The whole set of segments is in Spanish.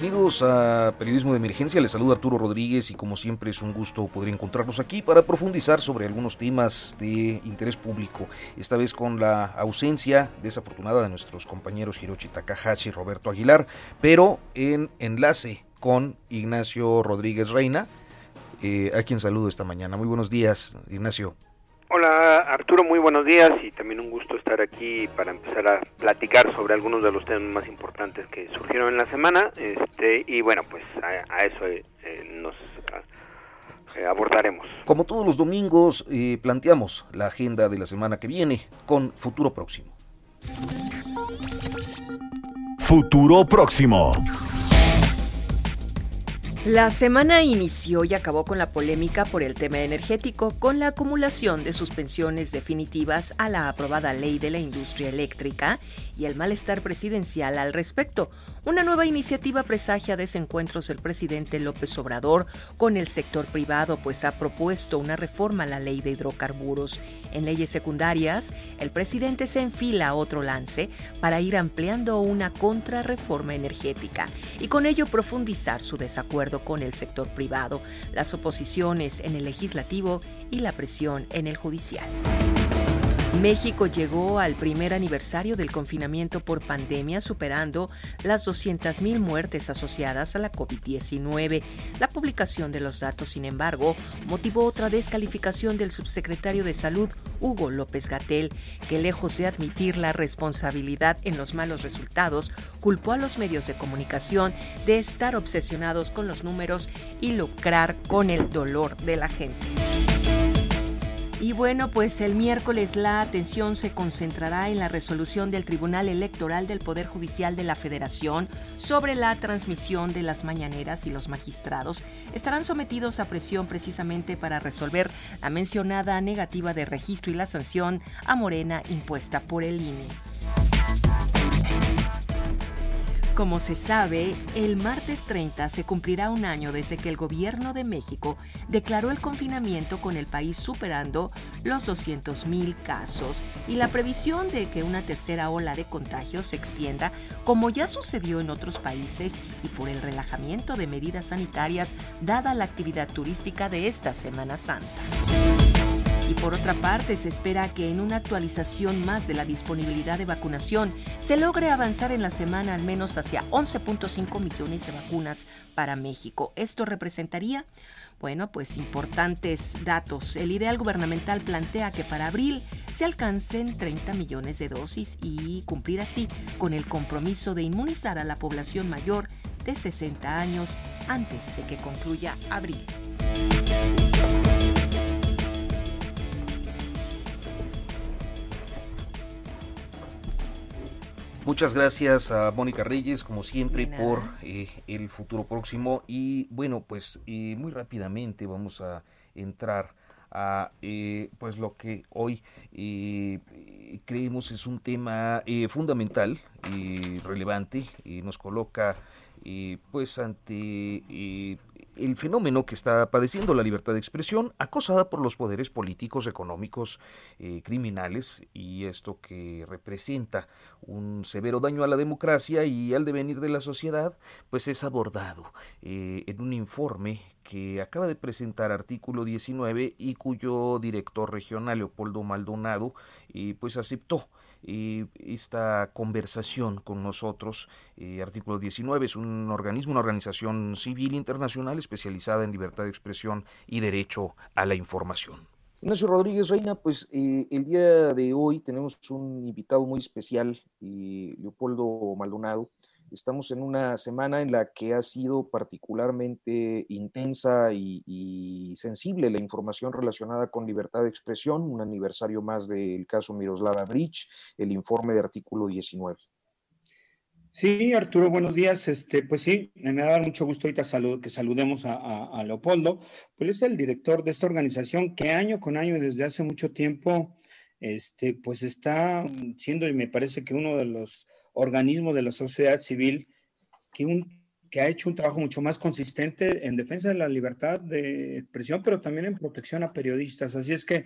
Bienvenidos a Periodismo de Emergencia, les saluda Arturo Rodríguez y como siempre es un gusto poder encontrarnos aquí para profundizar sobre algunos temas de interés público, esta vez con la ausencia desafortunada de nuestros compañeros Hiroshi Takahashi y Roberto Aguilar, pero en enlace con Ignacio Rodríguez Reina, eh, a quien saludo esta mañana. Muy buenos días, Ignacio. Hola Arturo, muy buenos días y también un gusto estar aquí para empezar a platicar sobre algunos de los temas más importantes que surgieron en la semana este y bueno pues a, eso eh, nos eh, abordaremos. Como todos los domingos eh, planteamos la agenda de la semana que viene con Futuro Próximo. Futuro Próximo. La semana inició y acabó con la polémica por el tema energético, con la acumulación de suspensiones definitivas a la aprobada ley de la industria eléctrica y el malestar presidencial al respecto. Una nueva iniciativa presagia desencuentros del presidente López Obrador con el sector privado, pues ha propuesto una reforma a la ley de hidrocarburos. En leyes secundarias, el presidente se enfila a otro lance para ir ampliando una contrarreforma energética y con ello profundizar su desacuerdo con el sector privado, las oposiciones en el legislativo y la presión en el judicial. México llegó al primer aniversario del confinamiento por pandemia superando las 200.000 muertes asociadas a la COVID-19. La publicación de los datos, sin embargo, motivó otra descalificación del subsecretario de Salud, Hugo López Gatel, que lejos de admitir la responsabilidad en los malos resultados, culpó a los medios de comunicación de estar obsesionados con los números y lucrar con el dolor de la gente. Y bueno, pues el miércoles la atención se concentrará en la resolución del Tribunal Electoral del Poder Judicial de la Federación sobre la transmisión de las mañaneras y los magistrados estarán sometidos a presión precisamente para resolver la mencionada negativa de registro y la sanción a Morena impuesta por el INE. Como se sabe, el martes 30 se cumplirá un año desde que el gobierno de México declaró el confinamiento con el país superando los 200.000 casos y la previsión de que una tercera ola de contagios se extienda como ya sucedió en otros países y por el relajamiento de medidas sanitarias dada la actividad turística de esta Semana Santa. Y por otra parte, se espera que en una actualización más de la disponibilidad de vacunación se logre avanzar en la semana al menos hacia 11.5 millones de vacunas para México. Esto representaría, bueno, pues importantes datos. El ideal gubernamental plantea que para abril se alcancen 30 millones de dosis y cumplir así con el compromiso de inmunizar a la población mayor de 60 años antes de que concluya abril. Muchas gracias a Mónica Reyes, como siempre, por eh, el futuro próximo. Y bueno, pues eh, muy rápidamente vamos a entrar a eh, pues lo que hoy creemos es un tema fundamental y relevante. nos coloca pues ante el fenómeno que está padeciendo la libertad de expresión, acosada por los poderes políticos, económicos, eh, criminales, y esto que representa un severo daño a la democracia y al devenir de la sociedad, pues es abordado eh, en un informe que acaba de presentar artículo 19 y cuyo director regional Leopoldo Maldonado eh, pues aceptó esta conversación con nosotros. Eh, artículo 19 es un organismo, una organización civil internacional especializada en libertad de expresión y derecho a la información. Ignacio Rodríguez Reina, pues eh, el día de hoy tenemos un invitado muy especial, eh, Leopoldo Maldonado. Estamos en una semana en la que ha sido particularmente intensa y, sensible la información relacionada con libertad de expresión, un aniversario más del caso Miroslava Bridge, el informe de artículo 19. Sí, Arturo, buenos días. Este, pues sí, me da mucho gusto ahorita que saludemos a, Leopoldo, pues es el director de esta organización que año con año, desde hace mucho tiempo, este, pues está siendo, y me parece que uno de los organismos de la sociedad civil que, un, que ha hecho un trabajo mucho más consistente en defensa de la libertad de expresión, pero también en protección a periodistas. Así es que,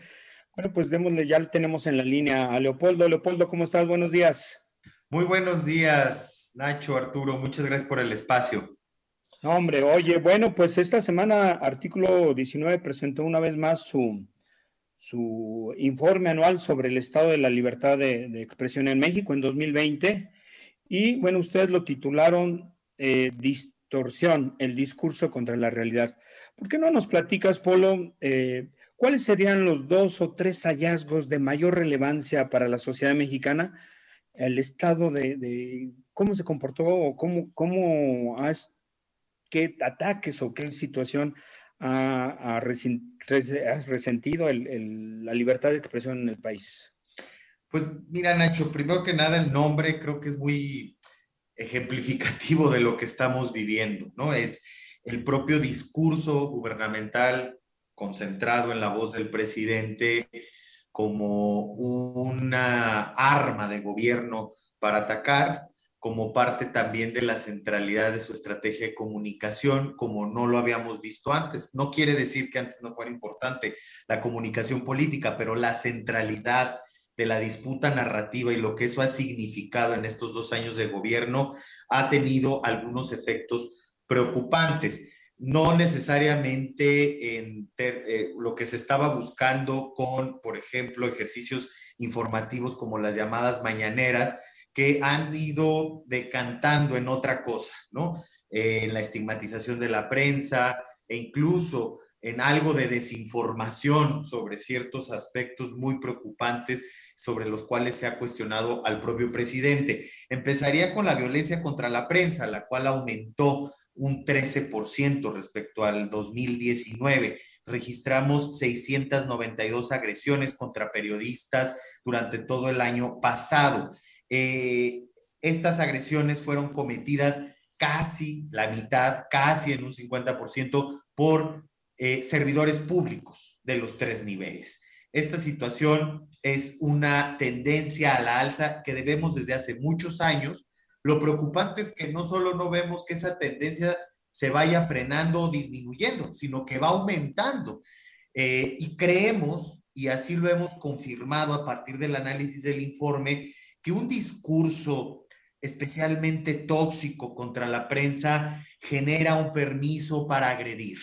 bueno, pues démosle, ya tenemos en la línea a Leopoldo. Leopoldo, ¿cómo estás? Buenos días. Muy buenos días, Nacho, Arturo. Muchas gracias por el espacio. hombre, oye, bueno, pues esta semana Artículo 19 presentó una vez más su, su informe anual sobre el estado de la libertad de, expresión en México en 2020. Y bueno, ustedes lo titularon eh, Distorsión, el discurso contra la realidad. ¿Por qué no nos platicas, Polo, eh, cuáles serían los dos o tres hallazgos de mayor relevancia para la sociedad mexicana el estado de, cómo se comportó o cómo, cómo has, qué ataques o qué situación ha, resentido la libertad de expresión en el país. Pues mira, Nacho, primero que nada el nombre creo que es muy ejemplificativo de lo que estamos viviendo, ¿no? Es el propio discurso gubernamental concentrado en la voz del presidente, como una arma de gobierno para atacar, como parte también de la centralidad de su estrategia de comunicación, como no lo habíamos visto antes. No quiere decir que antes no fuera importante la comunicación política, pero la centralidad de la disputa narrativa y lo que eso ha significado en estos dos años de gobierno ha tenido algunos efectos preocupantes no necesariamente en eh, lo que se estaba buscando con, por ejemplo, ejercicios informativos como las llamadas mañaneras, que han ido decantando en otra cosa, ¿no? en la estigmatización de la prensa e incluso en algo de desinformación sobre ciertos aspectos muy preocupantes sobre los cuales se ha cuestionado al propio presidente. Empezaría con la violencia contra la prensa, la cual aumentó un 13% respecto al 2019. Registramos 692 agresiones contra periodistas durante todo el año pasado. Eh, estas agresiones fueron cometidas casi la mitad, casi en un 50% por eh, servidores públicos de los tres niveles. Esta situación es una tendencia a la alza que debemos desde hace muchos años lo preocupante es que no solo no vemos que esa tendencia se vaya frenando o disminuyendo, sino que va aumentando. Eh, y creemos, y así lo hemos confirmado a partir del análisis del informe, que un discurso especialmente tóxico contra la prensa genera un permiso para agredir.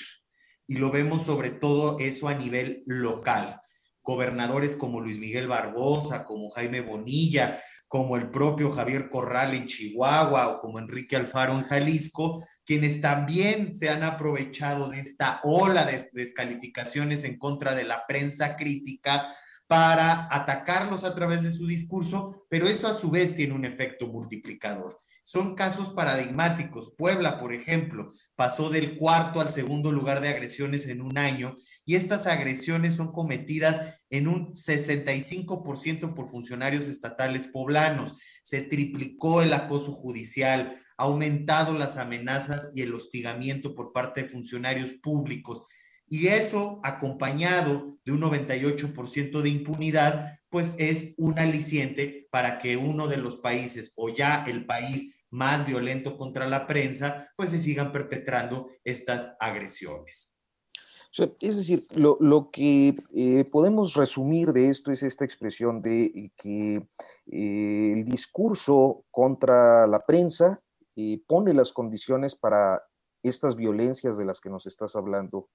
Y lo vemos sobre todo eso a nivel local. Gobernadores como Luis Miguel Barbosa, como Jaime Bonilla, como el propio Javier Corral en Chihuahua o como Enrique Alfaro en Jalisco, quienes también se han aprovechado de esta ola de descalificaciones en contra de la prensa crítica para atacarlos a través de su discurso, pero eso a su vez tiene un efecto multiplicador. Son casos paradigmáticos. Puebla, por ejemplo, pasó del cuarto al segundo lugar de agresiones en un año y estas agresiones son cometidas en un 65% por funcionarios estatales poblanos. Se triplicó el acoso judicial, ha aumentado las amenazas y el hostigamiento por parte de funcionarios públicos. Y eso, acompañado de un 98% de impunidad, pues es un aliciente para que uno de los países o ya el país más violento contra la prensa, pues se sigan perpetrando estas agresiones. es decir, lo, que eh, podemos resumir de esto es esta expresión de que eh, el discurso contra la prensa eh, pone las condiciones para estas violencias de las que nos estás hablando.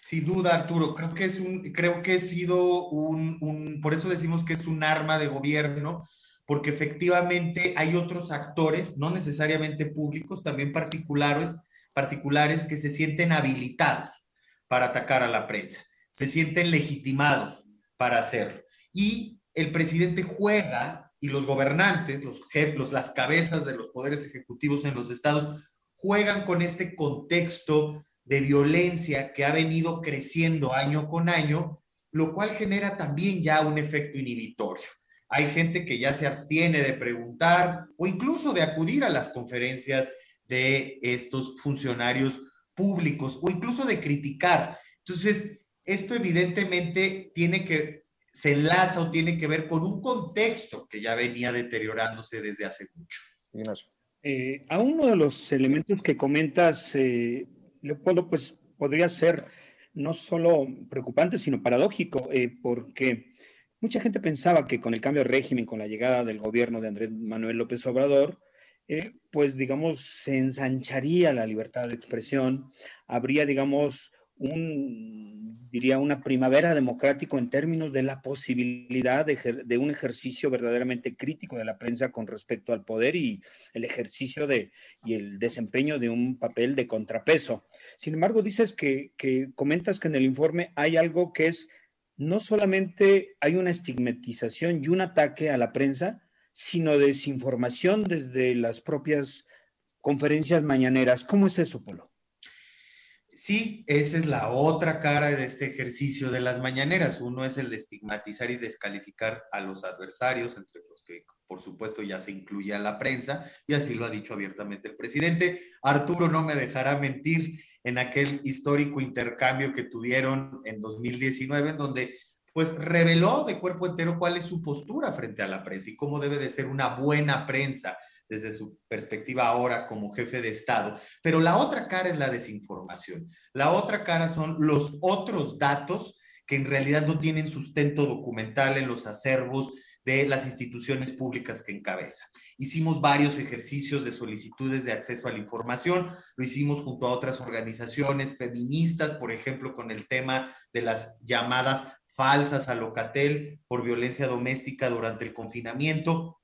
Sin duda, Arturo, creo que es un, creo que ha sido un, un, por eso decimos que es un arma de gobierno, porque efectivamente hay otros actores, no necesariamente públicos, también particulares, particulares que se sienten habilitados para atacar a la prensa, se sienten legitimados para hacerlo. Y el presidente juega y los gobernantes, los jefes, las cabezas de los poderes ejecutivos en los estados, juegan con este contexto de violencia que ha venido creciendo año con año, lo cual genera también ya un efecto inhibitorio. Hay gente que ya se abstiene de preguntar o incluso de acudir a las conferencias de estos funcionarios públicos o incluso de criticar. Entonces, esto evidentemente tiene que, se enlaza o tiene que ver con un contexto que ya venía deteriorándose desde hace mucho. Eh, a uno de los elementos que comentas, eh, Leopoldo, pues podría ser no solo preocupante, sino paradójico, eh, porque mucha gente pensaba que con el cambio de régimen, con la llegada del gobierno de Andrés Manuel López Obrador, eh, pues digamos, se ensancharía la libertad de expresión, habría, digamos, un, diría, una primavera democrático en términos de la posibilidad de, un ejercicio verdaderamente crítico de la prensa con respecto al poder y el ejercicio de, y el desempeño de un papel de contrapeso. Sin embargo, dices que, que comentas que en el informe hay algo que es, no solamente hay una estigmatización y un ataque a la prensa, sino desinformación desde las propias conferencias mañaneras. ¿Cómo es eso, Polo? Sí, esa es la otra cara de este ejercicio de las mañaneras. Uno es el de estigmatizar y descalificar a los adversarios, entre los que por supuesto ya se incluye a la prensa, y así lo ha dicho abiertamente el presidente. Arturo no me dejará mentir en aquel histórico intercambio que tuvieron en 2019, en donde pues reveló de cuerpo entero cuál es su postura frente a la prensa y cómo debe de ser una buena prensa desde su perspectiva ahora como jefe de Estado. Pero la otra cara es la desinformación. La otra cara son los otros datos que en realidad no tienen sustento documental en los acervos de las instituciones públicas que encabeza. Hicimos varios ejercicios de solicitudes de acceso a la información, lo hicimos junto a otras organizaciones feministas, por ejemplo, con el tema de las llamadas falsas a Locatel por violencia doméstica durante el confinamiento.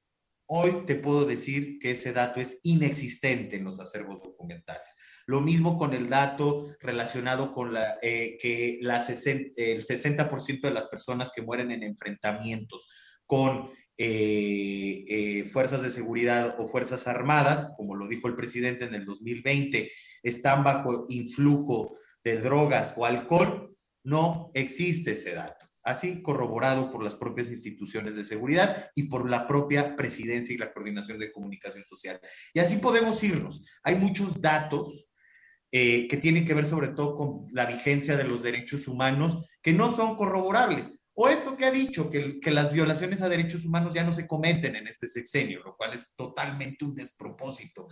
Hoy te puedo decir que ese dato es inexistente en los acervos documentales. Lo mismo con el dato relacionado con la, eh, que la el 60% de las personas que mueren en enfrentamientos con eh, eh, fuerzas de seguridad o fuerzas armadas, como lo dijo el presidente en el 2020, están bajo influjo de drogas o alcohol, no existe ese dato así corroborado por las propias instituciones de seguridad y por la propia presidencia y la coordinación de comunicación social. Y así podemos irnos. Hay muchos datos eh, que tienen que ver sobre todo con la vigencia de los derechos humanos que no son corroborables. O esto que ha dicho, que, las violaciones a derechos humanos ya no se cometen en este sexenio, lo cual es totalmente un despropósito.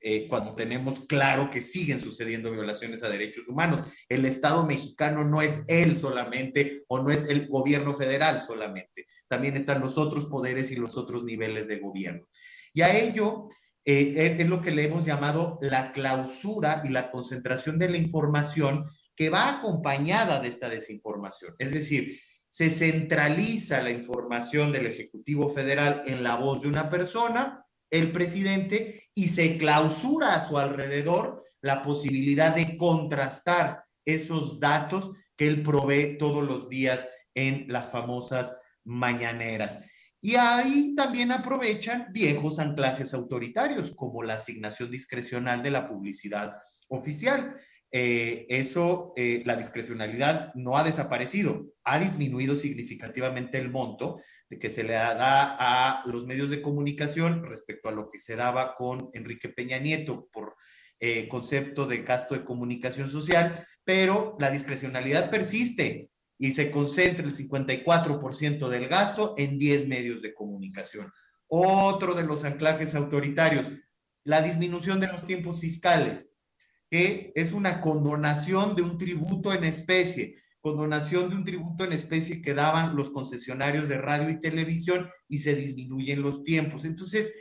Eh, cuando tenemos claro que siguen sucediendo violaciones a derechos humanos. El Estado mexicano no es él solamente o no es el gobierno federal solamente, también están los otros poderes y los otros niveles de gobierno. Y a ello eh, es lo que le hemos llamado la clausura y la concentración de la información que va acompañada de esta desinformación. Es decir, se centraliza la información del Ejecutivo Federal en la voz de una persona el presidente y se clausura a su alrededor la posibilidad de contrastar esos datos que él provee todos los días en las famosas mañaneras. Y ahí también aprovechan viejos anclajes autoritarios, como la asignación discrecional de la publicidad oficial. Eh, eso, eh, la discrecionalidad no ha desaparecido, ha disminuido significativamente el monto de que se le da a los medios de comunicación respecto a lo que se daba con Enrique Peña Nieto por eh, concepto de gasto de comunicación social, pero la discrecionalidad persiste y se concentra el 54% del gasto en 10 medios de comunicación. Otro de los anclajes autoritarios, la disminución de los tiempos fiscales es una condonación de un tributo en especie, condonación de un tributo en especie que daban los concesionarios de radio y televisión y se disminuyen los tiempos. Entonces,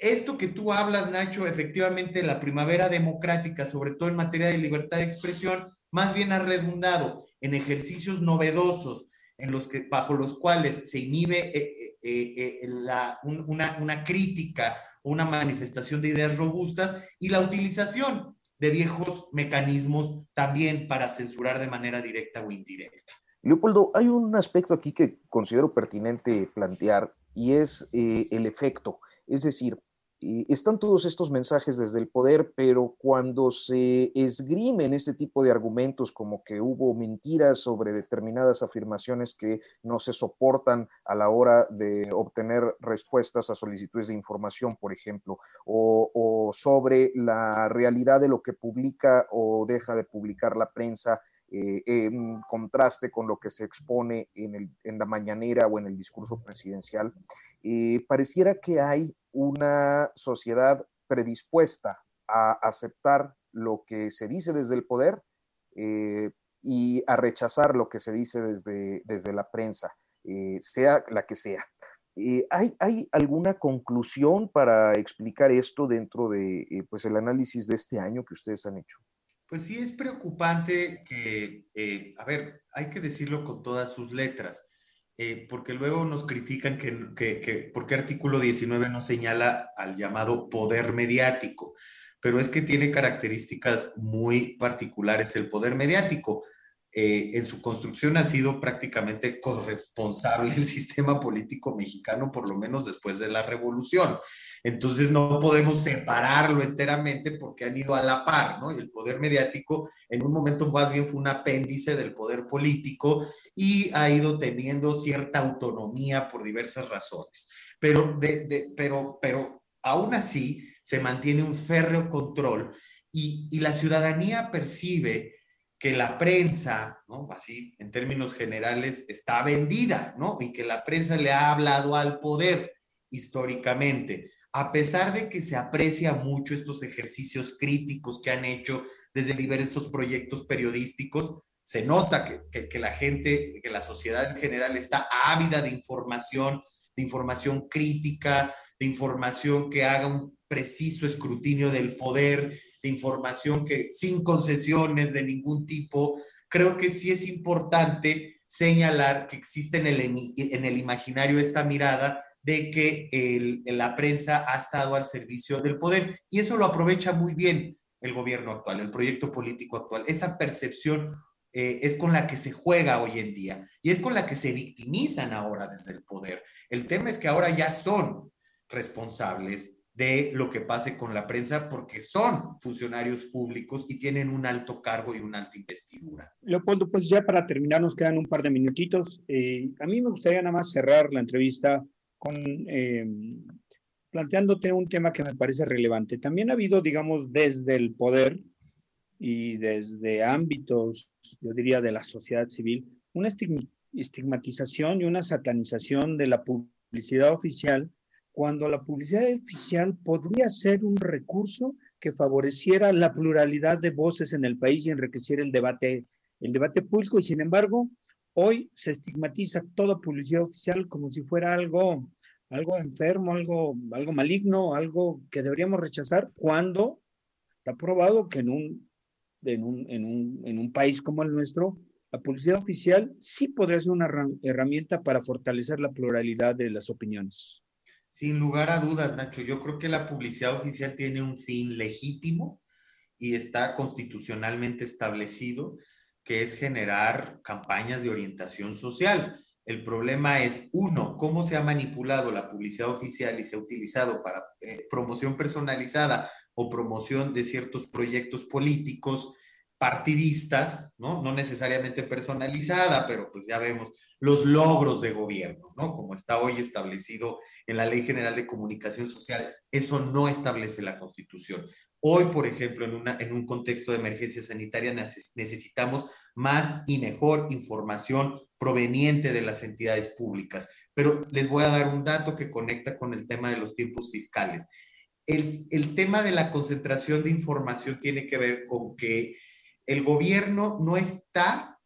esto que tú hablas, Nacho, efectivamente la primavera democrática, sobre todo en materia de libertad de expresión, más bien ha redundado en ejercicios novedosos en los que, bajo los cuales se inhibe eh, eh, eh, una crítica, una manifestación de ideas robustas y la utilización de viejos mecanismos también para censurar de manera directa o indirecta. Leopoldo, hay un aspecto aquí que considero pertinente plantear y es eh, el efecto. Es decir, están todos estos mensajes desde el poder, pero cuando se esgrimen este tipo de argumentos como que hubo mentiras sobre determinadas afirmaciones que no se soportan a la hora de obtener respuestas a solicitudes de información, por ejemplo, o, sobre la realidad de lo que publica o deja de publicar la prensa, eh, en contraste con lo que se expone en, la mañanera o en el discurso presidencial, eh, pareciera que hay una sociedad predispuesta a aceptar lo que se dice desde el poder eh, y a rechazar lo que se dice desde, desde la prensa, eh, sea la que sea. Eh, ¿hay, ¿hay, alguna conclusión para explicar esto dentro de pues el análisis de este año que ustedes han hecho? Pues sí, es preocupante que, a ver, hay que decirlo con todas sus letras. Eh, porque luego nos critican que, que, que, por qué artículo 19 no señala al llamado poder mediático, pero es que tiene características muy particulares el poder mediático. Eh, en su construcción ha sido prácticamente corresponsable el sistema político mexicano, por lo menos después de la revolución. Entonces no podemos separarlo enteramente porque han ido a la par, ¿no? Y el poder mediático en un momento más bien fue un apéndice del poder político y ha ido teniendo cierta autonomía por diversas razones. Pero, de, pero, pero aún así se mantiene un férreo control y, y la ciudadanía percibe que la prensa. Así, en términos generales, está vendida, ¿no? Y que la prensa le ha hablado al poder históricamente. A pesar de que se aprecia mucho estos ejercicios críticos que han hecho desde diversos proyectos periodísticos, se nota que, que, la gente, que la sociedad en general está ávida de información, de información crítica, de información que haga un preciso escrutinio del poder, información que sin concesiones de ningún tipo, creo que sí es importante señalar que existe en el, en el imaginario esta mirada de que la prensa ha estado al servicio del poder y eso lo aprovecha muy bien el gobierno actual, el proyecto político actual. Esa percepción eh, es con la que se juega hoy en día y es con la que se victimizan ahora desde el poder. El tema es que ahora ya son responsables de lo que pase con la prensa porque son funcionarios públicos y tienen un alto cargo y una alta investidura. Leopoldo, pues ya para terminar nos quedan un par de minutitos. Eh, a mí me gustaría nada más cerrar la entrevista con eh, planteándote un tema que me parece relevante. También ha habido, digamos, desde el poder y desde ámbitos, yo diría, de la sociedad civil, una estigmatización y una satanización de la publicidad oficial cuando la publicidad oficial podría ser un recurso que favoreciera la pluralidad de voces en el país y enriqueciera el debate, el debate público. Y sin embargo, hoy se estigmatiza toda publicidad oficial como si fuera algo, algo enfermo, algo, algo maligno, algo que deberíamos rechazar, cuando está probado que en un, en un, en un, en un país como el nuestro, la publicidad oficial sí podría ser una herramienta para fortalecer la pluralidad de las opiniones. Sin lugar a dudas, Nacho, yo creo que la publicidad oficial tiene un fin legítimo y está constitucionalmente establecido, que es generar campañas de orientación social. El problema es, uno, cómo se ha manipulado la publicidad oficial y se ha utilizado para eh, promoción personalizada o promoción de ciertos proyectos políticos partidistas, ¿no? No necesariamente personalizada, pero pues ya vemos los logros de gobierno, ¿no? Como está hoy establecido en la Ley General de Comunicación Social, eso no establece la Constitución. Hoy, por ejemplo, en, una, en un contexto de emergencia sanitaria necesitamos más y mejor información proveniente de las entidades públicas. Pero les voy a dar un dato que conecta con el tema de los tiempos fiscales. El, el tema de la concentración de información tiene que ver con que el gobierno no está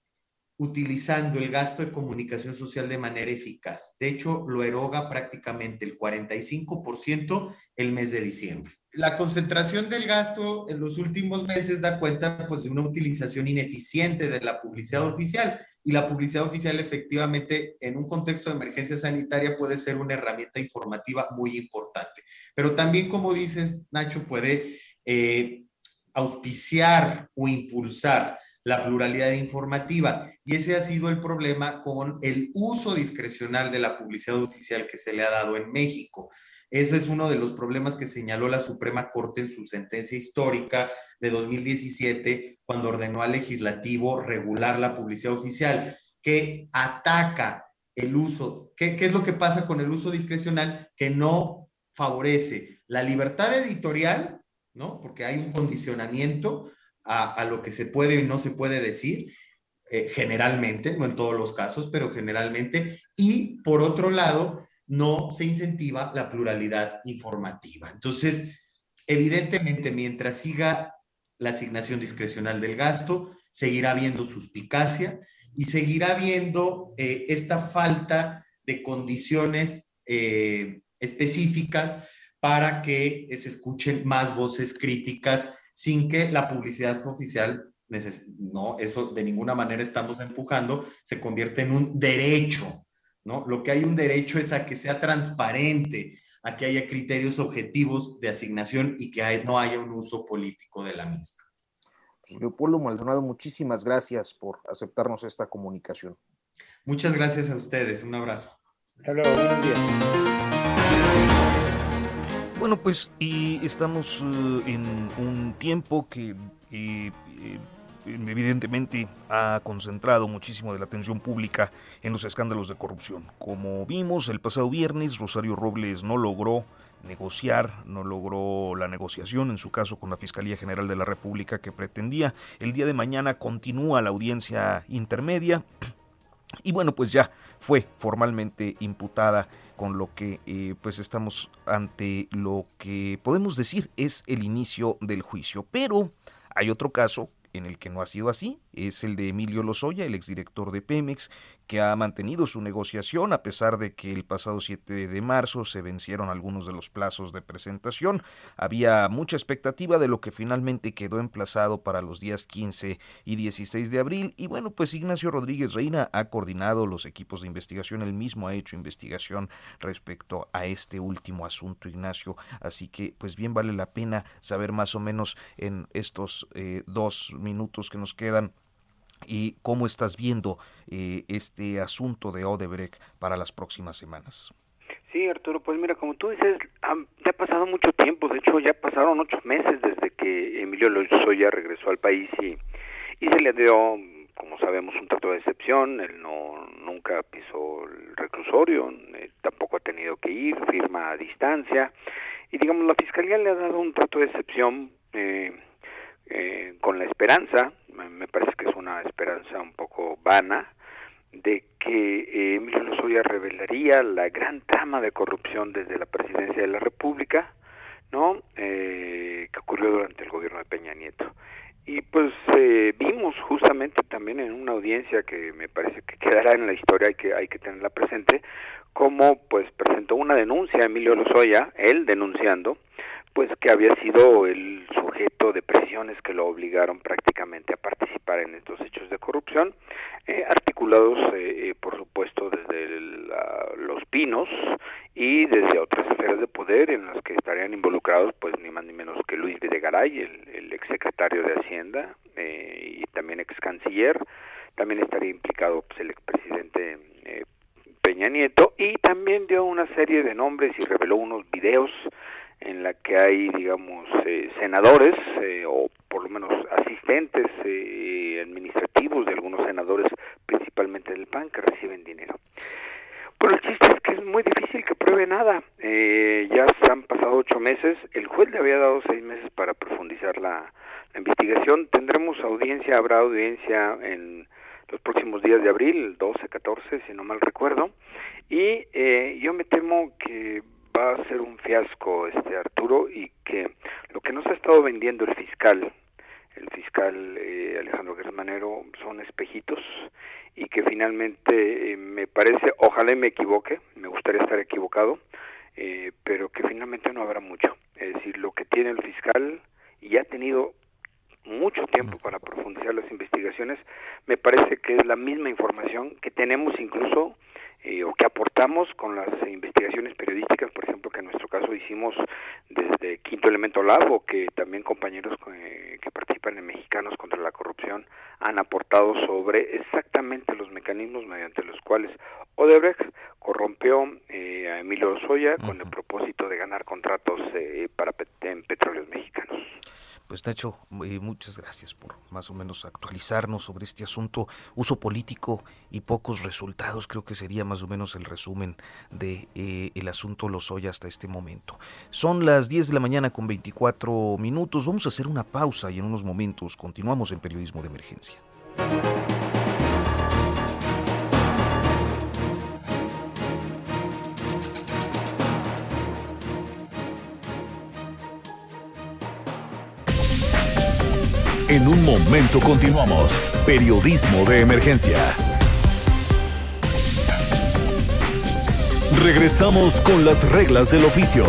utilizando el gasto de comunicación social de manera eficaz. De hecho, lo eroga prácticamente el 45% el mes de diciembre. La concentración del gasto en los últimos meses da cuenta pues, de una utilización ineficiente de la publicidad oficial y la publicidad oficial efectivamente en un contexto de emergencia sanitaria puede ser una herramienta informativa muy importante. Pero también, como dices, Nacho, puede eh, auspiciar o impulsar la pluralidad informativa. Y ese ha sido el problema con el uso discrecional de la publicidad oficial que se le ha dado en México. Ese es uno de los problemas que señaló la Suprema Corte en su sentencia histórica de 2017, cuando ordenó al legislativo regular la publicidad oficial, que ataca el uso. ¿Qué, es lo que pasa con el uso discrecional? Que no favorece la libertad editorial, ¿no? Porque hay un condicionamiento a, lo que se puede y no se puede decir, eh, generalmente, no en todos los casos, pero generalmente. Y por otro lado, no se incentiva la pluralidad informativa. Entonces, evidentemente, mientras siga la asignación discrecional del gasto, seguirá habiendo suspicacia y seguirá habiendo eh, esta falta de condiciones eh, específicas para que se escuchen más voces críticas sin que la publicidad oficial, no, eso de ninguna manera estamos empujando, se convierte en un derecho ¿no? Lo que hay un derecho es a que sea transparente, a que haya criterios objetivos de asignación y que no haya un uso político de la misma. Pues, Leopoldo Maldonado, muchísimas gracias por aceptarnos esta comunicación. Muchas gracias a ustedes. Un abrazo. Hasta luego. Buenos días. Bueno, pues y estamos eh, en un tiempo que eh, eh, evidentemente ha concentrado muchísimo de la atención pública en los escándalos de corrupción. Como vimos el pasado viernes, Rosario Robles no logró negociar, no logró la negociación en su caso con la Fiscalía General de la República que pretendía. El día de mañana continúa la audiencia intermedia y bueno, pues ya fue formalmente imputada con lo que eh, pues estamos ante lo que podemos decir es el inicio del juicio. Pero hay otro caso en el que no ha sido así es el de Emilio Lozoya, el exdirector de Pemex, que ha mantenido su negociación a pesar de que el pasado 7 de marzo se vencieron algunos de los plazos de presentación. Había mucha expectativa de lo que finalmente quedó emplazado para los días 15 y 16 de abril. Y bueno, pues Ignacio Rodríguez Reina ha coordinado los equipos de investigación, él mismo ha hecho investigación respecto a este último asunto, Ignacio, así que pues bien vale la pena saber más o menos en estos eh, dos minutos que nos quedan y cómo estás viendo eh, este asunto de Odebrecht para las próximas semanas. Sí, Arturo, pues mira, como tú dices, ya ha pasado mucho tiempo, de hecho ya pasaron ocho meses desde que Emilio Lozoya regresó al país y, y se le dio, como sabemos, un trato de excepción, él no nunca pisó el reclusorio, eh, tampoco ha tenido que ir, firma a distancia, y digamos, la Fiscalía le ha dado un trato de excepción eh, eh, con la esperanza, me parece que es una esperanza un poco vana, de que eh, Emilio Lozoya revelaría la gran trama de corrupción desde la presidencia de la República, ¿no? Eh, que ocurrió durante el gobierno de Peña Nieto. Y pues eh, vimos justamente también en una audiencia que me parece que quedará en la historia y que hay que tenerla presente, cómo pues presentó una denuncia a Emilio Lozoya, él denunciando, pues que había sido el sujeto de presiones que lo obligaron prácticamente a participar en estos hechos de corrupción, eh, articulados eh, eh, por supuesto desde los pinos y desde otras esferas de poder en las que estarían involucrados pues ni más ni menos que Luis Videgaray, el, el exsecretario de Hacienda y también ex canciller, también estaría implicado pues, el expresidente Peña Nieto y también dio una serie de nombres y reveló unos videos en la que hay, digamos, eh, senadores eh, o por lo menos asistentes eh, administrativos de algunos senadores, principalmente del PAN, que reciben dinero. Pero el chiste es que es muy difícil que pruebe nada. ya se han pasado ocho meses, el juez le había dado seis meses para profundizar la, la investigación. Tendremos audiencia, habrá audiencia en los próximos días de abril, 12, 14, si no mal recuerdo. Y yo me temo que va a ser un fiasco este Arturo y que lo que nos ha estado vendiendo el fiscal el fiscal eh, Alejandro Germanero son espejitos y que finalmente eh, me parece, ojalá me equivoque, me gustaría estar equivocado, eh, pero que finalmente no habrá mucho. Es decir, lo que tiene el fiscal y ha tenido mucho tiempo para profundizar las investigaciones, me parece que es la misma información que tenemos incluso eh, o que aportamos con las investigaciones periodísticas, por ejemplo, que en nuestro caso hicimos desde Quinto Elemento Lab o que también compañeros que, que participan en Mexicanos contra la Corrupción han aportado sobre exactamente los mecanismos mediante los cuales Odebrecht corrompió eh, a Emilio Lozoya con el propósito de ganar contratos eh, para en petróleos mexicanos. Pues Nacho, eh, muchas gracias por más o menos actualizarnos sobre este asunto, uso político y pocos resultados, creo que sería más o menos el resumen de eh, asunto Lozoya hasta este momento. Son las 10 de la mañana con 24 minutos, vamos a hacer una pausa y en unos momentos continuamos en Periodismo de Emergencia. En un momento continuamos. Periodismo de emergencia. Regresamos con las reglas del oficio.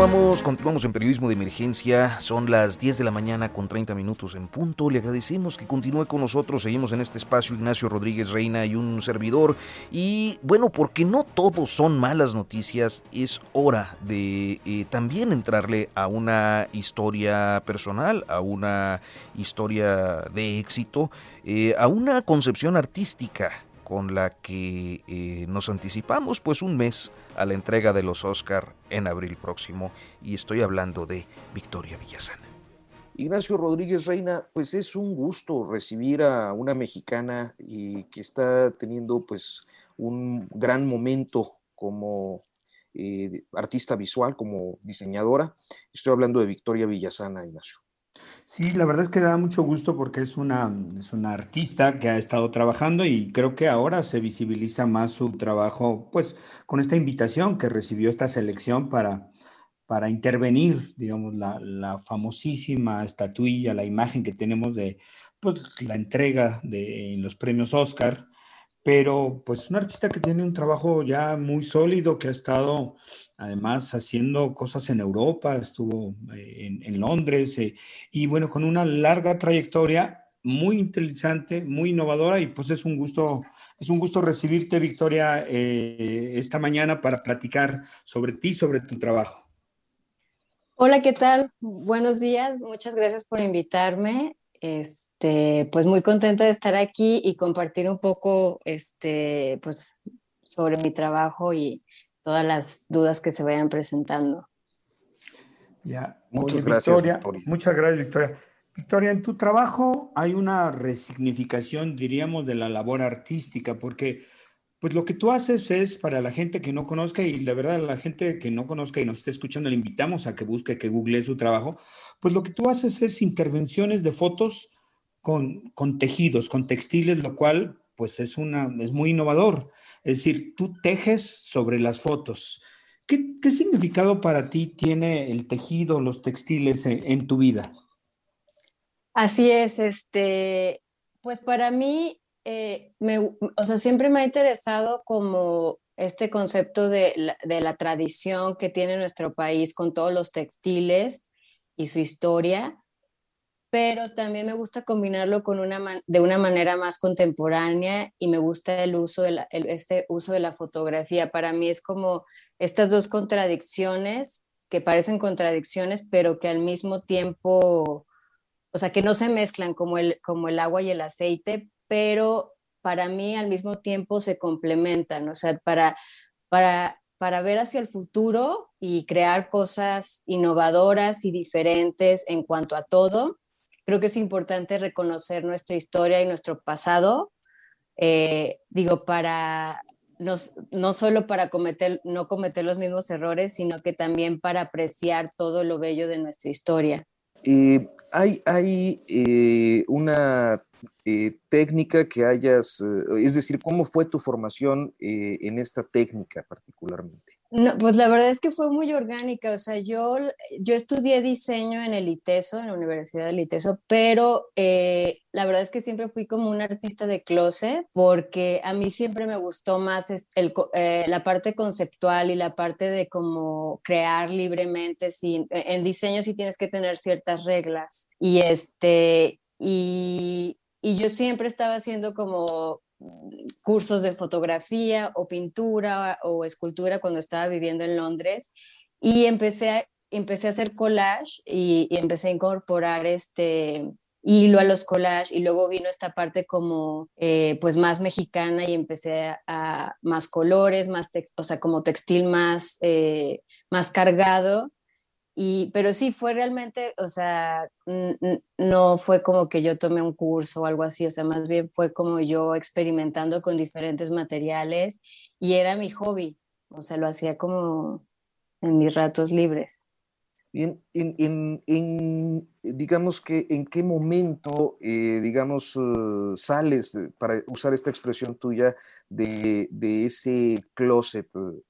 Continuamos, continuamos en periodismo de emergencia. Son las 10 de la mañana con 30 minutos en punto. Le agradecemos que continúe con nosotros. Seguimos en este espacio Ignacio Rodríguez Reina y un servidor. Y bueno, porque no todos son malas noticias, es hora de eh, también entrarle a una historia personal, a una historia de éxito, eh, a una concepción artística con la que eh, nos anticipamos pues un mes a la entrega de los Oscar en abril próximo y estoy hablando de Victoria Villasana. Ignacio Rodríguez Reina, pues es un gusto recibir a una mexicana y que está teniendo pues un gran momento como eh, artista visual, como diseñadora. Estoy hablando de Victoria Villasana, Ignacio. Sí, la verdad es que da mucho gusto porque es una, es una artista que ha estado trabajando y creo que ahora se visibiliza más su trabajo, pues con esta invitación que recibió esta selección para, para intervenir, digamos, la, la famosísima estatuilla, la imagen que tenemos de pues, la entrega de los premios Oscar, pero pues un artista que tiene un trabajo ya muy sólido, que ha estado además haciendo cosas en Europa, estuvo eh, en, Londres, eh, y bueno, con una larga trayectoria muy interesante, muy innovadora, y pues es un gusto, es un gusto recibirte, Victoria, eh, esta mañana para platicar sobre ti, sobre tu trabajo. Hola, ¿qué tal? Buenos días, muchas gracias por invitarme. Este, pues muy contenta de estar aquí y compartir un poco, este, pues sobre mi trabajo y, todas las dudas que se vayan presentando. Ya, muchas gracias. Victoria, Muchas gracias, Victoria. Victoria, en tu trabajo hay una resignificación, diríamos, de la labor artística, porque pues lo que tú haces es para la gente que no conozca y la verdad la gente que no conozca y nos esté escuchando le invitamos a que busque, que google su trabajo, pues lo que tú haces es intervenciones de fotos con, con tejidos, con textiles, lo cual pues es, una, es muy innovador. Es decir, tú tejes sobre las fotos. ¿Qué, significado para ti tiene el tejido, los textiles en, tu vida? Así es, este, pues para mí, eh, me, o sea, siempre me ha interesado como este concepto de la, de la tradición que tiene nuestro país con todos los textiles y su historia pero también me gusta combinarlo con una de una manera más contemporánea y me gusta el uso de la, este uso de la fotografía. Para mí es como estas dos contradicciones que parecen contradicciones, pero que al mismo tiempo, o sea, que no se mezclan como el, como el agua y el aceite, pero para mí al mismo tiempo se complementan, o sea, para, para, para ver hacia el futuro y crear cosas innovadoras y diferentes en cuanto a todo, Creo que es importante reconocer nuestra historia y nuestro pasado, eh, digo, para no, solo para cometer, no cometer los mismos errores, sino que también para apreciar todo lo bello de nuestra historia. Eh, hay hay eh, una técnica que hayas, es decir, ¿cómo fue tu formación en esta técnica particularmente? No, pues la verdad es que fue muy orgánica, o sea, yo, yo estudié diseño en el ITESO, en la Universidad del ITESO, pero eh, la verdad es que siempre fui como un artista de closet, porque a mí siempre me gustó más el, eh, la parte conceptual y la parte de cómo crear libremente, sin, en diseño sí tienes que tener ciertas reglas, y este, y, y yo siempre estaba haciendo como cursos de fotografía o pintura o escultura cuando estaba viviendo en Londres y empecé empecé a hacer collage y, empecé a incorporar este hilo a los collages y luego vino esta parte como eh, pues más mexicana y empecé a, más colores, más o sea, como textil más, eh, más cargado. Y, pero sí, fue realmente, o sea, no fue como que yo tomé un curso o algo así, o sea, más bien fue como yo experimentando con diferentes materiales y era mi hobby, o sea, lo hacía como en mis ratos libres. Bien, en, en, digamos que, ¿en qué momento, eh, digamos, uh, sales, para usar esta expresión tuya, de, de ese closet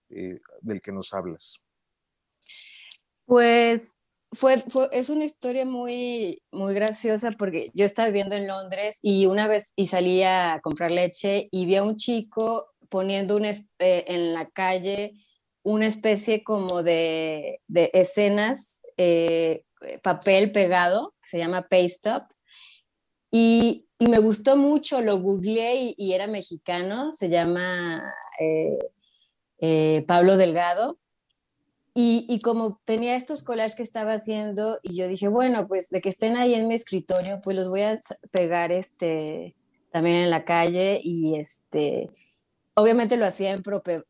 eh, del que nos hablas? Pues fue, es una historia muy, muy graciosa porque yo estaba viviendo en Londres y una vez y salí a comprar leche y vi a un chico poniendo un, eh, en la calle una especie como de, escenas, eh, papel pegado, que se llama Paste Up. Y, me gustó mucho, lo googleé y, era mexicano, se llama eh, eh, Pablo Delgado. Y, y, como tenía estos collages que estaba haciendo, y yo dije, bueno, pues de que estén ahí en mi escritorio, pues los voy a pegar este, también en la calle y este, Obviamente lo hacía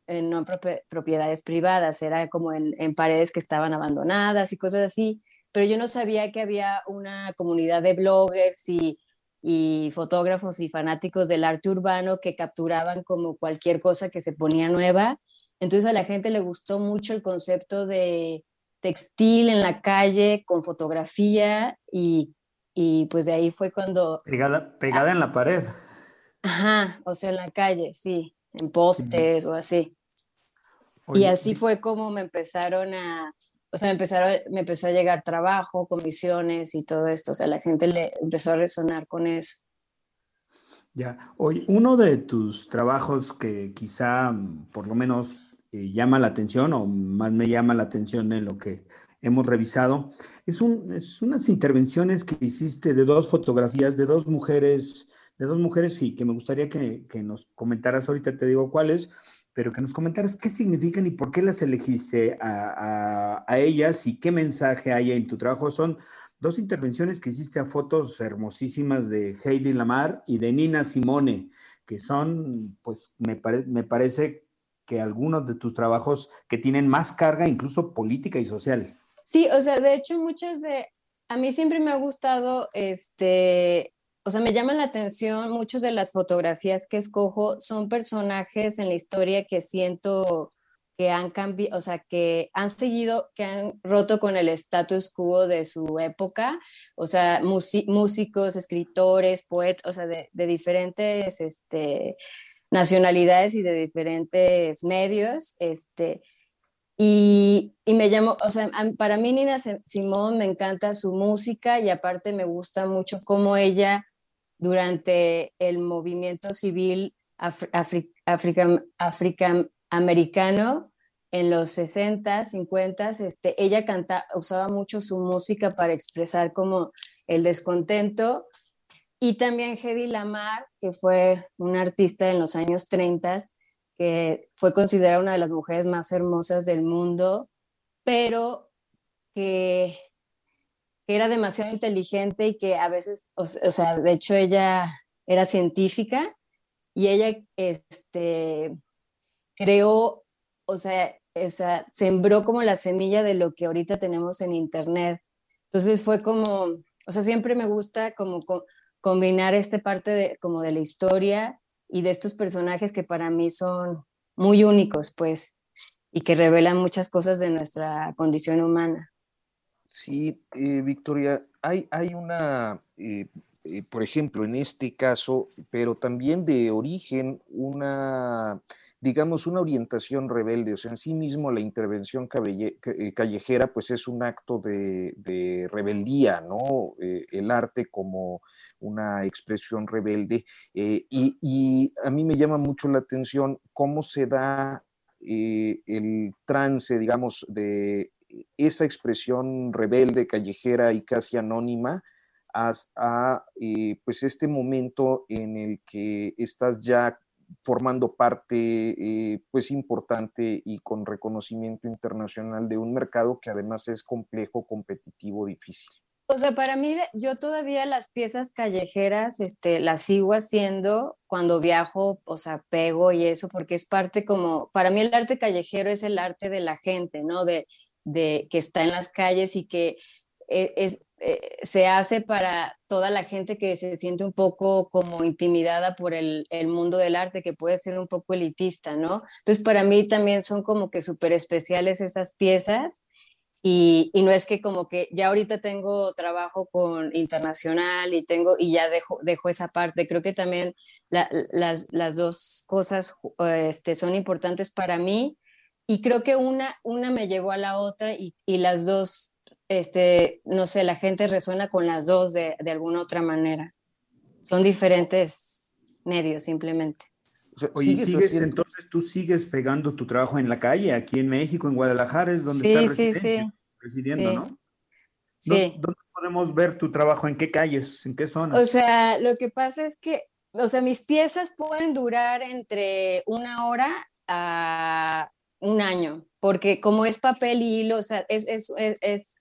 en, no propiedades privadas, era como en, paredes que estaban abandonadas y cosas así, pero yo no sabía que había una comunidad de bloggers y, fotógrafos y fanáticos del arte urbano que capturaban como cualquier cosa que se ponía nueva. Entonces a la gente le gustó mucho el concepto de textil en la calle con fotografía y, pues de ahí fue cuando... Pegada, pegada en la pared. Ajá, o sea, en la calle, sí en postes o así. y así fue como me empezaron a, o sea, me, empezaron, me empezó a llegar trabajo, comisiones y todo esto, o sea, la gente le empezó a resonar con eso. Ya, hoy uno de tus trabajos que quizá por lo menos eh, llama la atención o más me llama la atención en lo que hemos revisado, es, un, es unas intervenciones que hiciste de dos fotografías de dos mujeres de dos mujeres y que me gustaría que, nos comentaras, ahorita te digo cuáles, pero que nos comentaras qué significan y por qué las elegiste a, ellas y qué mensaje hay en tu trabajo. Son dos intervenciones que hiciste a fotos hermosísimas de Heidi Lamar y de Nina Simone, que son, pues me, me parece que algunos de tus trabajos que tienen más carga, incluso política y social. Sí, o sea, de hecho, muchas de, a mí siempre me ha gustado este, o sea, me llaman la atención, muchas de las fotografías que escojo son personajes en la historia que siento que han cambiado, o sea, que han seguido, que han roto con el status quo de su época, o sea, músicos, escritores, poetas, o sea, de, diferentes este, nacionalidades y de diferentes medios, este, y, y, me llamo, o sea, para mí Nina Simón me encanta su música y aparte me gusta mucho cómo ella durante el movimiento civil africano en los 60, 50, este, ella canta, usaba mucho su música para expresar como el descontento. Y también Hedy Lamar, que fue una artista en los años 30, que fue considerada una de las mujeres más hermosas del mundo, pero que era demasiado inteligente y que a veces, o, sea, de hecho ella era científica y ella este, creó, o sea, esa, sembró como la semilla de lo que ahorita tenemos en Internet. Entonces fue como, o sea, siempre me gusta como combinar esta parte de, como de la historia y de estos personajes que para mí son muy únicos, pues, y que revelan muchas cosas de nuestra condición humana. Sí, eh, Victoria, hay, hay una, eh, eh, por ejemplo, en este caso, pero también de origen, una, digamos, una orientación rebelde. O sea, en sí mismo la intervención callejera, pues es un acto de, rebeldía, ¿no? el arte como una expresión rebelde. Y, y, a mí me llama mucho la atención cómo se da el trance, digamos, de esa expresión rebelde, callejera y casi anónima eh, pues este momento en el que estás ya formando parte eh, pues importante y con reconocimiento internacional de un mercado que además es complejo, competitivo, difícil. O sea, para mí, yo todavía las piezas callejeras este, las sigo haciendo cuando viajo, o sea, pego y eso, porque es parte como, para mí el arte callejero es el arte de la gente, ¿no? De, de que está en las calles y que e, es, eh, se hace para toda la gente que se siente un poco como intimidada por el, mundo del arte, que puede ser un poco elitista, ¿no? Entonces, para mí también son como que súper especiales esas piezas y, no es que como que ya ahorita tengo trabajo con internacional y tengo y ya dejo, dejo esa parte. Creo que también las, dos cosas este, son importantes para mí y creo que una, una me llevó a la otra y las dos, este, no sé, la gente resuena con las dos de, de alguna otra manera. Son diferentes medios simplemente. Oye, ¿sigues, entonces tú sigues pegando tu trabajo en la calle, aquí en México, en Guadalajara, es donde estás sí, sí, residiendo, ¿no? Sí. ¿Dónde podemos ver tu trabajo? ¿En qué calles? ¿En qué zonas? O sea, lo que pasa es que, o sea, mis piezas pueden durar entre una hora a un año, porque como es papel y hilo, o sea, es, es, es, es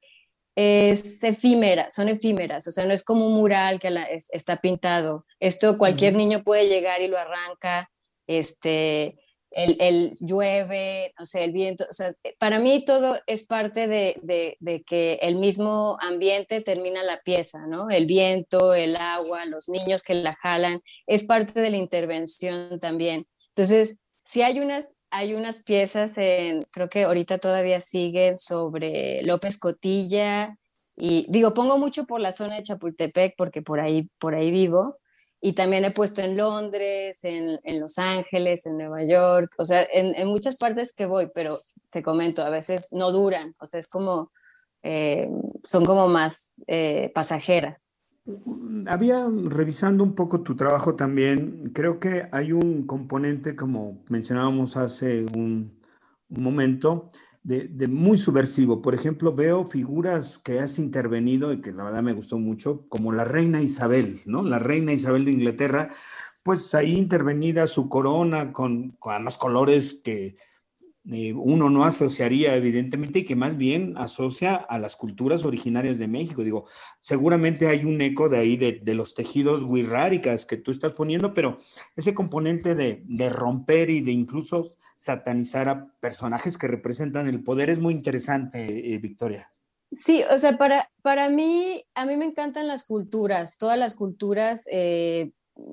efímera, son efímeras, o sea, no es como un mural que está pintado. Esto cualquier niño puede llegar y lo arranca este, el, llueve, o sea, el viento, o sea, para mí todo es parte de, de, que el mismo ambiente termina la pieza, ¿no? El viento, el agua, los niños que la jalan, es parte de la intervención también. Entonces, si hay unas, hay unas piezas, en, creo que ahorita todavía siguen sobre López Cotilla, y digo, pongo mucho por la zona de Chapultepec porque por ahí, por ahí vivo, y también he puesto en Londres, en, Los Ángeles, en Nueva York, o sea, en, en, muchas partes que voy, pero te comento, a veces no duran, o sea, es como, eh, son como más eh, pasajeras. Había revisando un poco tu trabajo también, creo que hay un componente, como mencionábamos hace un, momento, de, muy subversivo. Por ejemplo, veo figuras que has intervenido y que la verdad me gustó mucho, como la reina Isabel, ¿no? La reina Isabel de Inglaterra, pues ahí intervenida su corona con, con además colores que eh, uno no asociaría evidentemente y que más bien asocia a las culturas originarias de México. Digo, seguramente hay un eco de ahí de, los tejidos wixárikas que tú estás poniendo, pero ese componente de, de romper y de incluso satanizar a personajes que representan el poder es muy interesante, eh, Victoria. Sí, o sea, para, para mí, a mí me encantan las culturas, todas las culturas eh,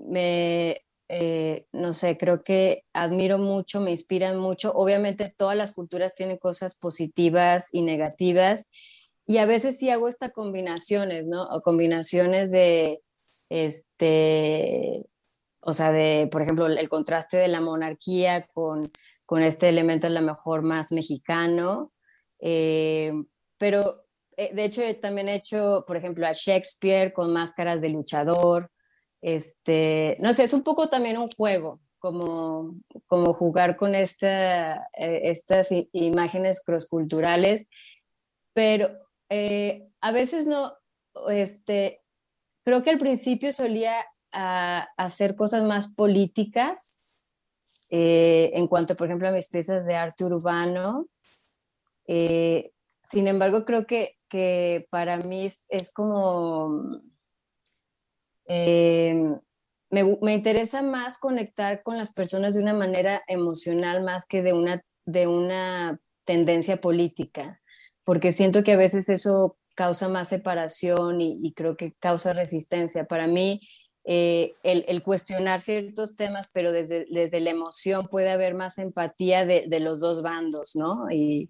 me, eh, no sé, creo que admiro mucho, me inspiran mucho. Obviamente todas las culturas tienen cosas positivas y negativas y a veces sí hago estas combinaciones, ¿no? O combinaciones de, este, o sea, de, por ejemplo, el contraste de la monarquía con con este elemento a lo mejor más mexicano, eh, pero eh, de hecho también he hecho, por ejemplo, a Shakespeare con máscaras de luchador, este, no sé, es un poco también un juego, como, como jugar con esta, eh, estas imágenes crossculturales, pero a veces no, este, creo que al principio solía ah, hacer cosas más políticas, eh, en cuanto, por ejemplo, a mis piezas de arte urbano. Eh, sin embargo, creo que, que para mí es, como... Eh, me, me, interesa más conectar con las personas de una manera emocional más que de una, de una tendencia política, porque siento que a veces eso causa más separación y, y creo que causa resistencia. Para mí, eh, el, cuestionar ciertos temas, pero desde, desde, la emoción puede haber más empatía de, de los dos bandos, ¿no? Y,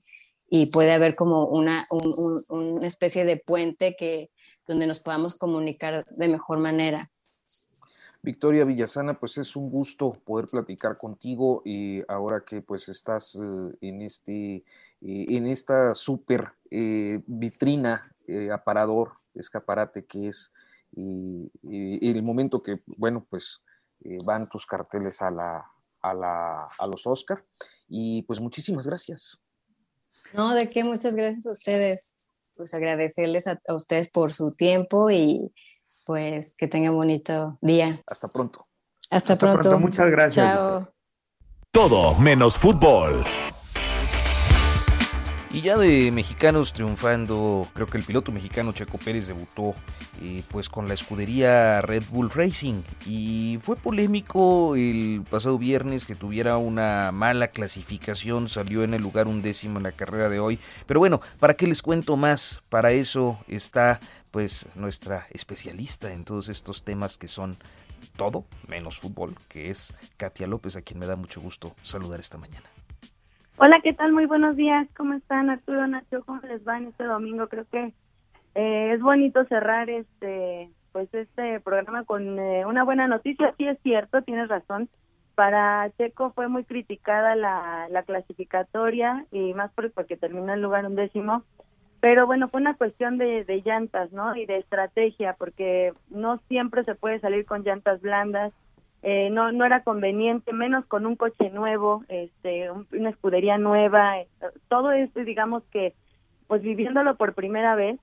y puede haber como una, una, especie de puente que, donde nos podamos comunicar de mejor manera. Victoria Villasana, pues es un gusto poder platicar contigo y ahora que pues estás eh, en, este, eh, en esta súper vitrina, aparador, escaparate que es el momento que, bueno, pues eh, van tus carteles a, la, a, la, a los Oscar. Y pues muchísimas gracias. No, de qué, muchas gracias a ustedes. Pues agradecerles a, a ustedes por su tiempo y pues que tengan bonito día. Hasta pronto. Hasta, pronto. Muchas gracias. Chao. Todo menos fútbol. Y ya de mexicanos triunfando, creo que el piloto mexicano Checo Pérez debutó eh, pues con la escudería Red Bull Racing y fue polémico el pasado viernes que tuviera una mala clasificación, salió en el lugar undécimo en la carrera de hoy. Pero bueno, ¿para qué les cuento más? Para eso está pues nuestra especialista en todos estos temas que son todo menos fútbol, que es Katia López, a quien me da mucho gusto saludar esta mañana. Hola, ¿qué tal? Muy buenos días. ¿Cómo están, Arturo, Nacho? ¿Cómo les va en este domingo? Creo que eh, es bonito cerrar este pues este programa con eh, una buena noticia. Sí es cierto, tienes razón. Para Checo fue muy criticada la, la clasificatoria y más porque terminó en lugar undécimo. Pero bueno, fue una cuestión de, de llantas, ¿no? Y de estrategia, porque no siempre se puede salir con llantas blandas. Eh, no no era conveniente, menos con un coche nuevo, este, una escudería nueva, eh, todo esto, digamos que, pues viviéndolo por primera vez,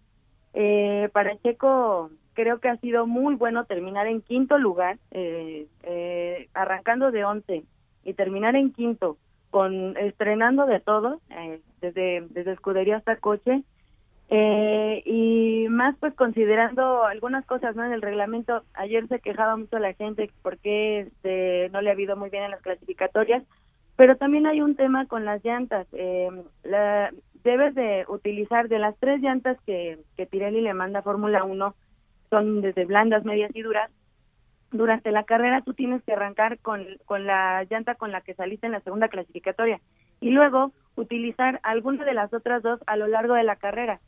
eh, para Checo creo que ha sido muy bueno terminar en quinto lugar, eh, eh, arrancando de once y terminar en quinto, con estrenando de todo, desde desde escudería hasta coche, eh, y más pues considerando algunas cosas no en el reglamento ayer se quejaba mucho la gente porque este, no le ha habido muy bien en las clasificatorias pero también hay un tema con las llantas. Eh, la, debes de utilizar de las tres llantas que, que Pirelli le manda a Fórmula 1 son desde blandas medias y duras durante la carrera tú tienes que arrancar con, con la llanta con la que saliste en la segunda clasificatoria y luego utilizar alguna de las otras dos a lo largo de la carrera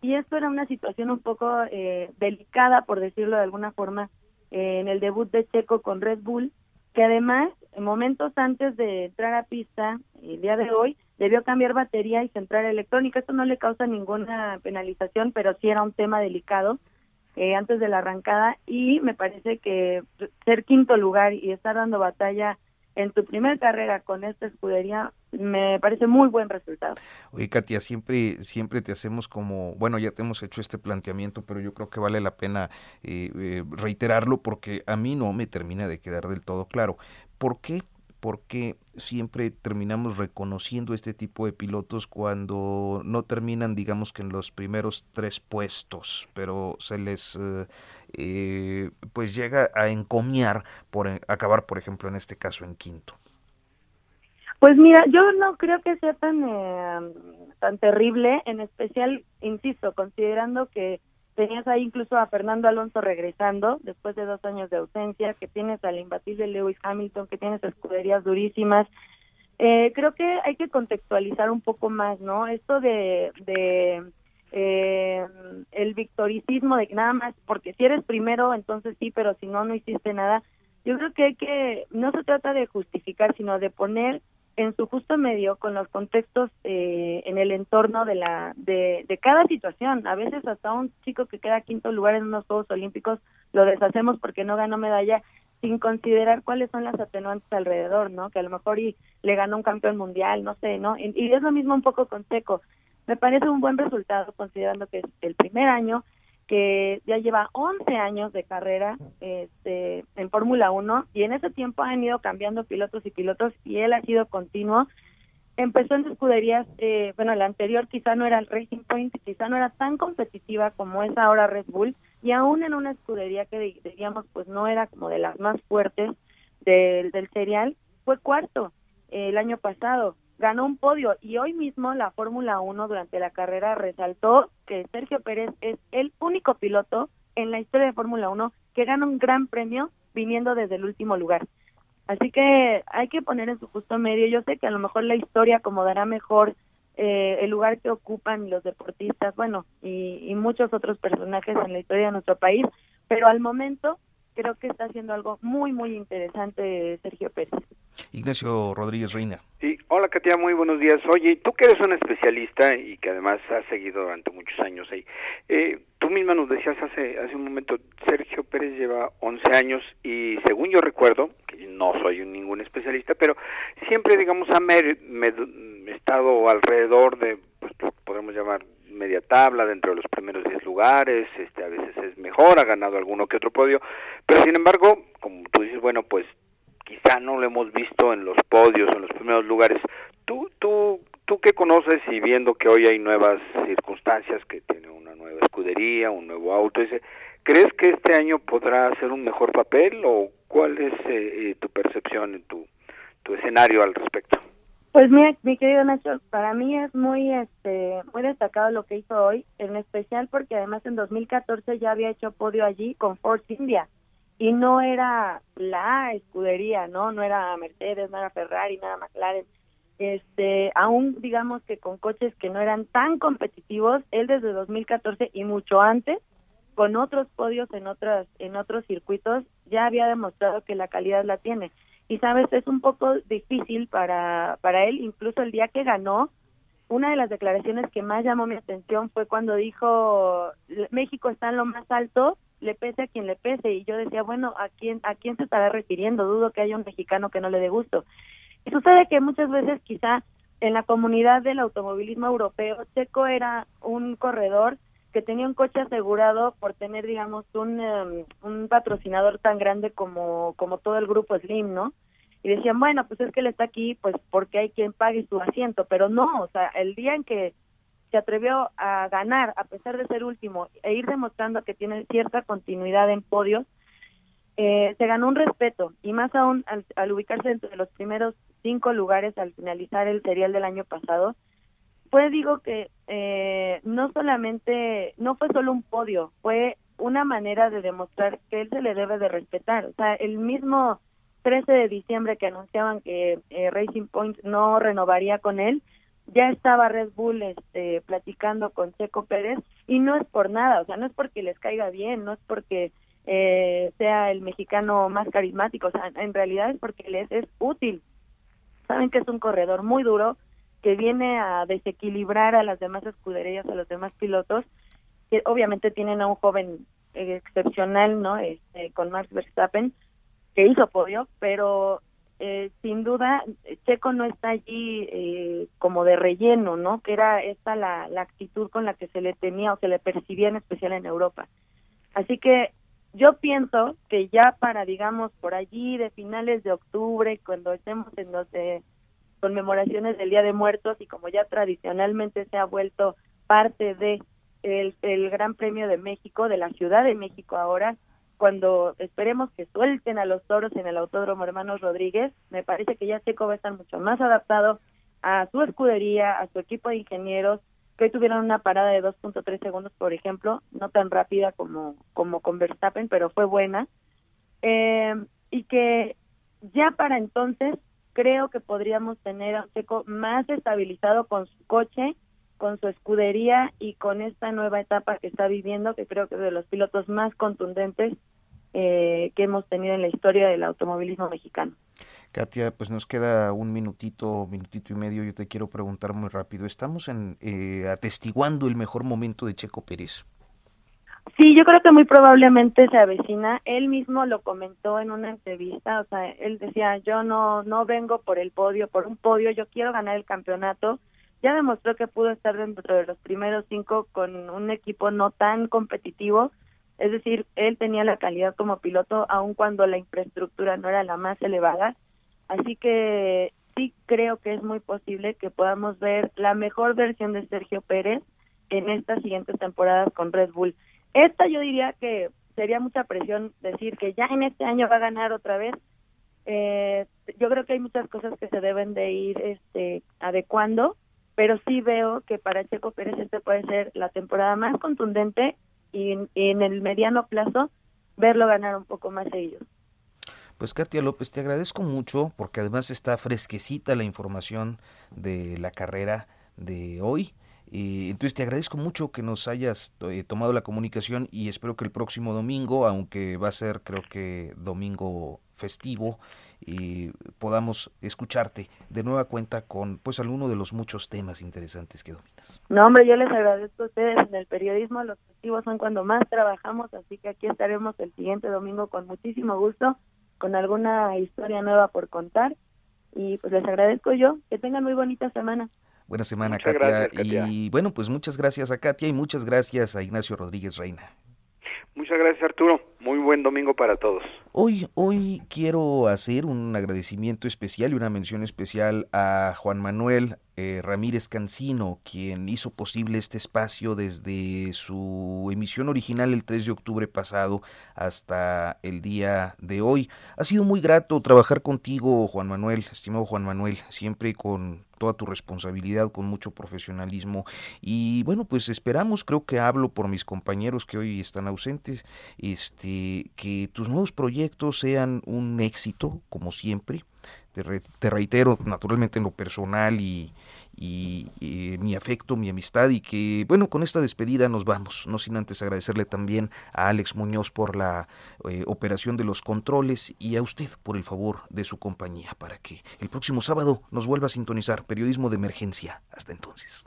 y esto era una situación un poco eh, delicada, por decirlo de alguna forma, eh, en el debut de Checo con Red Bull, que además, en momentos antes de entrar a pista, el día de hoy, debió cambiar batería y central electrónica. Esto no le causa ninguna penalización, pero sí era un tema delicado eh, antes de la arrancada y me parece que ser quinto lugar y estar dando batalla en tu primera carrera con esta escudería me parece muy buen resultado. Oye, Katia, siempre, siempre te hacemos como, bueno, ya te hemos hecho este planteamiento, pero yo creo que vale la pena eh, eh, reiterarlo porque a mí no me termina de quedar del todo claro. ¿Por qué? Porque siempre terminamos reconociendo este tipo de pilotos cuando no terminan, digamos que en los primeros tres puestos, pero se les eh, eh, pues llega a encomiar por acabar, por ejemplo, en este caso en quinto? Pues mira, yo no creo que sea tan eh, tan terrible, en especial, insisto, considerando que tenías ahí incluso a Fernando Alonso regresando después de dos años de ausencia, que tienes al imbatible Lewis Hamilton, que tienes escuderías durísimas. Eh, creo que hay que contextualizar un poco más, ¿no? Esto de eh, el victoricismo de que nada más porque si eres primero entonces sí pero si no no hiciste nada yo creo que hay que no se trata de justificar sino de poner en su justo medio con los contextos eh, en el entorno de la de, de cada situación a veces hasta un chico que queda quinto lugar en unos Juegos Olímpicos lo deshacemos porque no ganó medalla sin considerar cuáles son las atenuantes alrededor, ¿no? Que a lo mejor y le ganó un campeón mundial, no sé, ¿no? Y, y es lo mismo un poco con Seco me parece un buen resultado considerando que es el primer año que ya lleva 11 años de carrera este, en Fórmula 1 y en ese tiempo han ido cambiando pilotos y pilotos y él ha sido continuo. Empezó en escuderías, eh, bueno, la anterior quizá no era el Racing Point, quizá no era tan competitiva como es ahora Red Bull y aún en una escudería que diríamos pues no era como de las más fuertes del, del serial, fue cuarto eh, el año pasado ganó un podio y hoy mismo la Fórmula 1 durante la carrera resaltó que Sergio Pérez es el único piloto en la historia de Fórmula 1 que gana un gran premio viniendo desde el último lugar. Así que hay que poner en su justo medio. Yo sé que a lo mejor la historia acomodará mejor eh, el lugar que ocupan los deportistas, bueno, y, y muchos otros personajes en la historia de nuestro país, pero al momento creo que está haciendo algo muy, muy interesante Sergio Pérez. Ignacio Rodríguez Reina. Sí, hola Katia, muy buenos días. Oye, tú que eres un especialista y que además has seguido durante muchos años ahí, eh, tú misma nos decías hace, hace un momento, Sergio Pérez lleva 11 años y según yo recuerdo, que no soy ningún especialista, pero siempre, digamos, ha estado alrededor de, pues podemos llamar media tabla dentro de los primeros 10 lugares, este a veces es mejor, ha ganado alguno que otro podio, pero sin embargo, como tú dices, bueno, pues quizá no lo hemos visto en los podios, en los primeros lugares. ¿Tú, tú, tú qué conoces y viendo que hoy hay nuevas circunstancias, que tiene una nueva escudería, un nuevo auto, dice, ¿crees que este año podrá hacer un mejor papel o cuál es eh, eh, tu percepción, tu, tu escenario al respecto? Pues mira, mi querido Nacho, para mí es muy este muy destacado lo que hizo hoy, en especial porque además en 2014 ya había hecho podio allí con Force India y no era la escudería, ¿no? No era Mercedes, no era Ferrari, nada McLaren. Este, aún digamos que con coches que no eran tan competitivos, él desde 2014 y mucho antes, con otros podios en otras en otros circuitos, ya había demostrado que la calidad la tiene. Y sabes, es un poco difícil para para él, incluso el día que ganó, una de las declaraciones que más llamó mi atención fue cuando dijo México está en lo más alto le pese a quien le pese y yo decía bueno a quién a quién se estará refiriendo dudo que haya un mexicano que no le dé gusto y sucede que muchas veces quizá en la comunidad del automovilismo europeo Checo era un corredor que tenía un coche asegurado por tener digamos un em, un patrocinador tan grande como como todo el grupo Slim no y decían bueno pues es que él está aquí pues porque hay quien pague su asiento pero no o sea el día en que se atrevió a ganar a pesar de ser último e ir demostrando que tiene cierta continuidad en podios, eh, se ganó un respeto y más aún al, ubicarse entre los primeros cinco lugares al finalizar el serial del año pasado, pues digo que eh, no solamente, no fue solo un podio, fue una manera de demostrar que él se le debe de respetar. O sea, el mismo 13 de diciembre que anunciaban que eh, Racing Point no renovaría con él, ya estaba Red Bull este, platicando con Checo Pérez y no es por nada, o sea, no es porque les caiga bien, no es porque eh, sea el mexicano más carismático, o sea, en realidad es porque les es útil. Saben que es un corredor muy duro que viene a desequilibrar a las demás escuderías, a los demás pilotos, que obviamente tienen a un joven excepcional, ¿no? Este, con Max Verstappen, que hizo podio, pero eh, sin duda Checo no está allí eh, como de relleno, ¿no? Que era esta la, la actitud con la que se le tenía o se le percibía en especial en Europa. Así que yo pienso que ya para, digamos, por allí de finales de octubre, cuando estemos en los de conmemoraciones del Día de Muertos y como ya tradicionalmente se ha vuelto parte de el, el Gran Premio de México, de la Ciudad de México ahora, cuando esperemos que suelten a los toros en el Autódromo Hermanos Rodríguez, me parece que ya Checo va a estar mucho más adaptado a su escudería, a su equipo de ingenieros, que hoy tuvieron una parada de 2.3 segundos, por ejemplo, no tan rápida como, como con Verstappen, pero fue buena. Eh, y que ya para entonces creo que podríamos tener a un Checo más estabilizado con su coche, con su escudería y con esta nueva etapa que está viviendo, que creo que es de los pilotos más contundentes eh, que hemos tenido en la historia del automovilismo mexicano. Katia, pues nos queda un minutito, minutito y medio. Yo te quiero preguntar muy rápido. ¿Estamos en, eh, atestiguando el mejor momento de Checo Pérez? Sí, yo creo que muy probablemente se avecina. Él mismo lo comentó en una entrevista. O sea, él decía: Yo no, no vengo por el podio, por un podio. Yo quiero ganar el campeonato. Ya demostró que pudo estar dentro de los primeros cinco con un equipo no tan competitivo es decir, él tenía la calidad como piloto aun cuando la infraestructura no era la más elevada. Así que sí creo que es muy posible que podamos ver la mejor versión de Sergio Pérez en estas siguientes temporadas con Red Bull. Esta yo diría que sería mucha presión decir que ya en este año va a ganar otra vez. Eh, yo creo que hay muchas cosas que se deben de ir este, adecuando, pero sí veo que para Checo Pérez este puede ser la temporada más contundente y en, el mediano plazo verlo ganar un poco más ellos. Pues Katia López, te agradezco mucho porque además está fresquecita la información de la carrera de hoy. Y entonces te agradezco mucho que nos hayas eh, tomado la comunicación y espero que el próximo domingo, aunque va a ser creo que domingo festivo, y podamos escucharte de nueva cuenta con pues alguno de los muchos temas interesantes que dominas. No, hombre, yo les agradezco a ustedes. En el periodismo los festivos son cuando más trabajamos, así que aquí estaremos el siguiente domingo con muchísimo gusto, con alguna historia nueva por contar. Y pues les agradezco yo. Que tengan muy bonita semana. Buena semana, Katia. Y bueno, pues muchas gracias a Katia y muchas gracias a Ignacio Rodríguez Reina. Muchas gracias, Arturo. Muy buen domingo para todos. Hoy, hoy quiero hacer un agradecimiento especial y una mención especial a Juan Manuel eh, Ramírez Cancino, quien hizo posible este espacio desde su emisión original el 3 de octubre pasado hasta el día de hoy. Ha sido muy grato trabajar contigo, Juan Manuel, estimado Juan Manuel, siempre con toda tu responsabilidad, con mucho profesionalismo. Y bueno, pues esperamos, creo que hablo por mis compañeros que hoy están ausentes, este, que tus nuevos proyectos sean un éxito, como siempre. Te, reitero, naturalmente en lo personal y, mi afecto, mi amistad y que, bueno, con esta despedida nos vamos, no sin antes agradecerle también a Alex Muñoz por la eh, operación de los controles y a usted por el favor de su compañía para que el próximo sábado nos vuelva a sintonizar Periodismo de Emergencia. Hasta entonces.